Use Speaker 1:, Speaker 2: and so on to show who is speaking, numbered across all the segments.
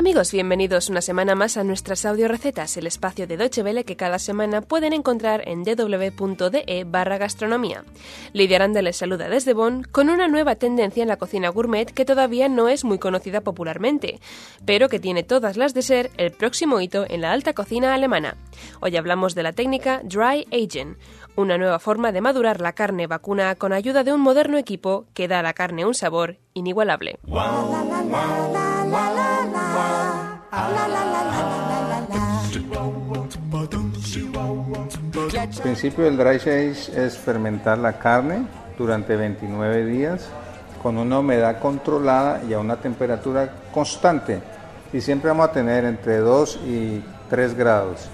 Speaker 1: Amigos, bienvenidos una semana más a nuestras audio recetas, el espacio de Deutsche Welle que cada semana pueden encontrar en www.de barra gastronomía. Lidia Aranda les saluda desde Bonn con una nueva tendencia en la cocina gourmet que todavía no es muy conocida popularmente, pero que tiene todas las de ser el próximo hito en la alta cocina alemana. Hoy hablamos de la técnica Dry Aging, una nueva forma de madurar la carne vacuna con ayuda de un moderno equipo que da a la carne un sabor inigualable.
Speaker 2: El principio del dry age es fermentar la carne durante 29 días con una humedad controlada y a una temperatura constante. Y siempre vamos a tener entre 2 y 3 grados.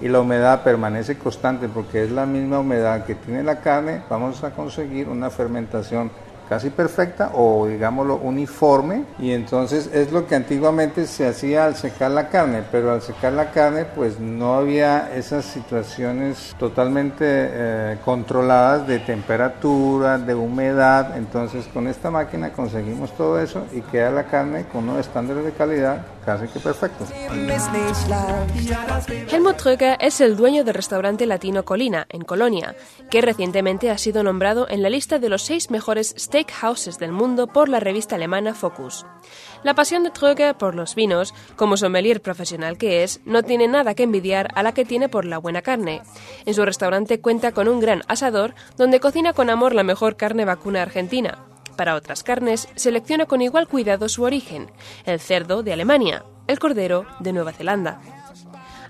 Speaker 2: Y la humedad permanece constante porque es la misma humedad que tiene la carne. Vamos a conseguir una fermentación casi perfecta o digámoslo uniforme. Y entonces es lo que antiguamente se hacía al secar la carne pero al secar la carne pues no había esas situaciones totalmente eh, controladas de temperatura de humedad. Entonces con esta máquina conseguimos todo eso y queda la carne con unos estándares de calidad casi que perfectos
Speaker 1: Helmut Tröger es el dueño del restaurante latino Colina en Colonia que recientemente ha sido nombrado en la lista de los seis mejores steakhouses del mundo por la revista alemana Focus. La pasión de Tröger por los vinos, como sommelier profesional que es, no tiene nada que envidiar a la que tiene por la buena carne. En su restaurante cuenta con un gran asador donde cocina con amor la mejor carne vacuna argentina. Para otras carnes, selecciona con igual cuidado su origen, el cerdo de Alemania, el cordero de Nueva Zelanda.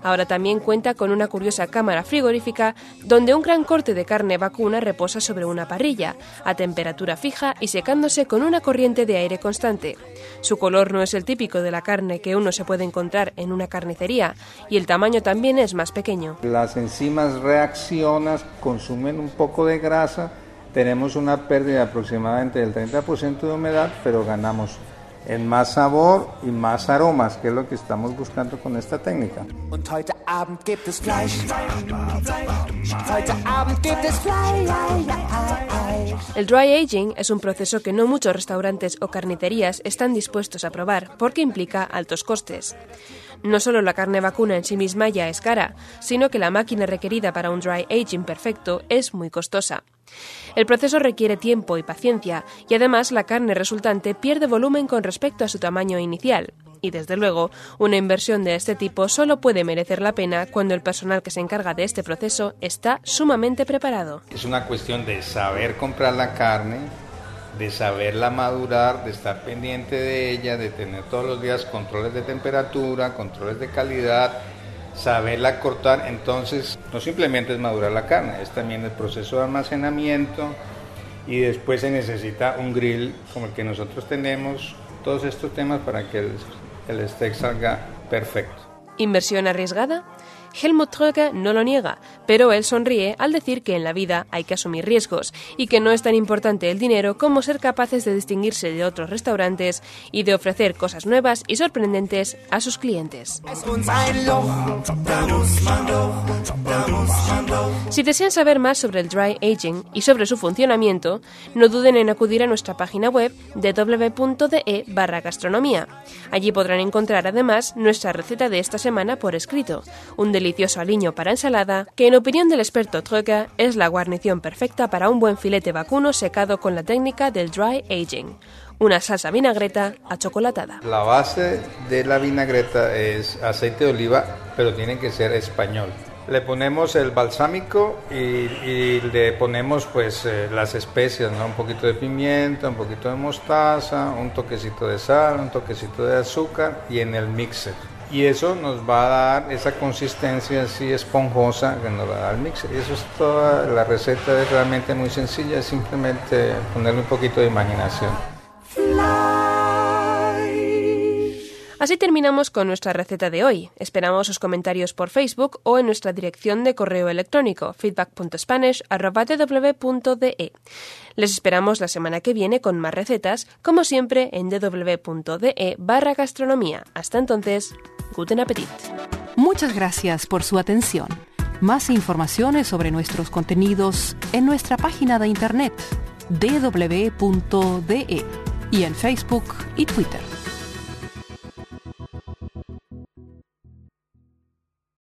Speaker 1: Ahora también cuenta con una curiosa cámara frigorífica donde un gran corte de carne vacuna reposa sobre una parrilla, a temperatura fija y secándose con una corriente de aire constante. Su color no es el típico de la carne que uno se puede encontrar en una carnicería y el tamaño también es más pequeño.
Speaker 2: Las enzimas reaccionan, consumen un poco de grasa, tenemos una pérdida aproximadamente del 30% de humedad, pero ganamos en más sabor y más aromas, que es lo que estamos buscando con esta técnica.
Speaker 1: El dry aging es un proceso que no muchos restaurantes o carnicerías están dispuestos a probar porque implica altos costes. No solo la carne vacuna en sí misma ya es cara, sino que la máquina requerida para un dry aging perfecto es muy costosa. El proceso requiere tiempo y paciencia, y además la carne resultante pierde volumen con respecto a su tamaño inicial. Y desde luego, una inversión de este tipo solo puede merecer la pena cuando el personal que se encarga de este proceso está sumamente preparado.
Speaker 2: Es una cuestión de saber comprar la carne, de saberla madurar, de estar pendiente de ella, de tener todos los días controles de temperatura, controles de calidad, saberla cortar, entonces no simplemente es madurar la carne, es también el proceso de almacenamiento y después se necesita un grill como el que nosotros tenemos, todos estos temas para que el, steak salga perfecto.
Speaker 1: ¿Inversión arriesgada? Helmut Tröger no lo niega, pero él sonríe al decir que en la vida hay que asumir riesgos y que no es tan importante el dinero como ser capaces de distinguirse de otros restaurantes y de ofrecer cosas nuevas y sorprendentes a sus clientes. Si desean saber más sobre el dry aging y sobre su funcionamiento, no duden en acudir a nuestra página web www.de barra gastronomía. Allí podrán encontrar además nuestra receta de esta semana por escrito, un delicioso aliño para ensalada que en opinión del experto Tröger es la guarnición perfecta para un buen filete vacuno secado con la técnica del dry aging una salsa vinagreta achocolatada.
Speaker 2: La base de la vinagreta es aceite de oliva, pero tiene que ser español. Le ponemos el balsámico y, le ponemos pues eh, las especias, ¿no? un poquito de pimienta, un poquito de mostaza, un toquecito de sal, un toquecito de azúcar y en el mixer. Y eso nos va a dar esa consistencia así esponjosa que nos va a dar el mixer. Y eso es toda la receta, es realmente muy sencilla, es simplemente ponerle un poquito de imaginación.
Speaker 1: Así terminamos con nuestra receta de hoy. Esperamos sus comentarios por Facebook o en nuestra dirección de correo electrónico feedback.spanish.de. Les esperamos la semana que viene con más recetas, como siempre en www.de barra gastronomía. Hasta entonces, Guten Appetit.
Speaker 3: Muchas gracias por su atención. Más informaciones sobre nuestros contenidos en nuestra página de internet www.de y en Facebook y Twitter.